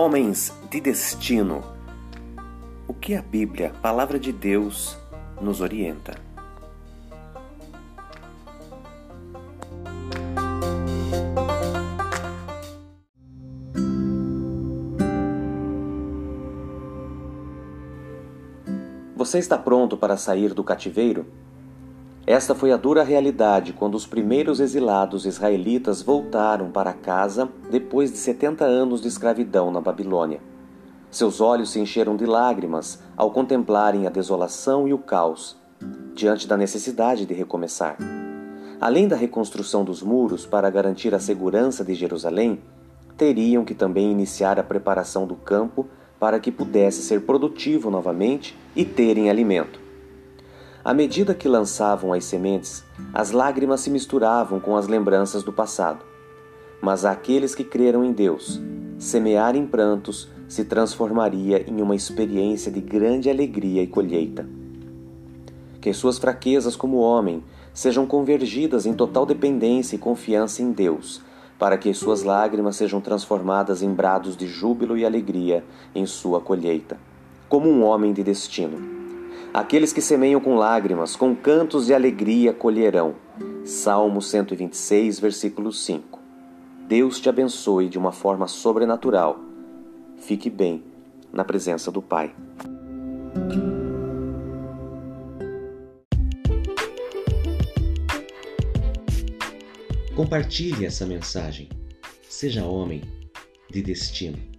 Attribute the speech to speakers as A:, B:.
A: Homens de destino. O que a Bíblia, palavra de Deus, nos orienta? Você está pronto para sair do cativeiro? Esta foi a dura realidade quando os primeiros exilados israelitas voltaram para casa depois de 70 anos de escravidão na Babilônia. Seus olhos se encheram de lágrimas ao contemplarem a desolação e o caos, diante da necessidade de recomeçar. Além da reconstrução dos muros para garantir a segurança de Jerusalém, teriam que também iniciar a preparação do campo para que pudesse ser produtivo novamente e terem alimento. À medida que lançavam as sementes, as lágrimas se misturavam com as lembranças do passado. Mas aqueles que creram em Deus, semear em prantos se transformaria em uma experiência de grande alegria e colheita. Que suas fraquezas como homem sejam convergidas em total dependência e confiança em Deus, para que suas lágrimas sejam transformadas em brados de júbilo e alegria em sua colheita, como um homem de destino. Aqueles que semeiam com lágrimas, com cantos de alegria colherão. Salmo 126, versículo 5. Deus te abençoe de uma forma sobrenatural. Fique bem na presença do Pai.
B: Compartilhe essa mensagem. Seja homem de destino.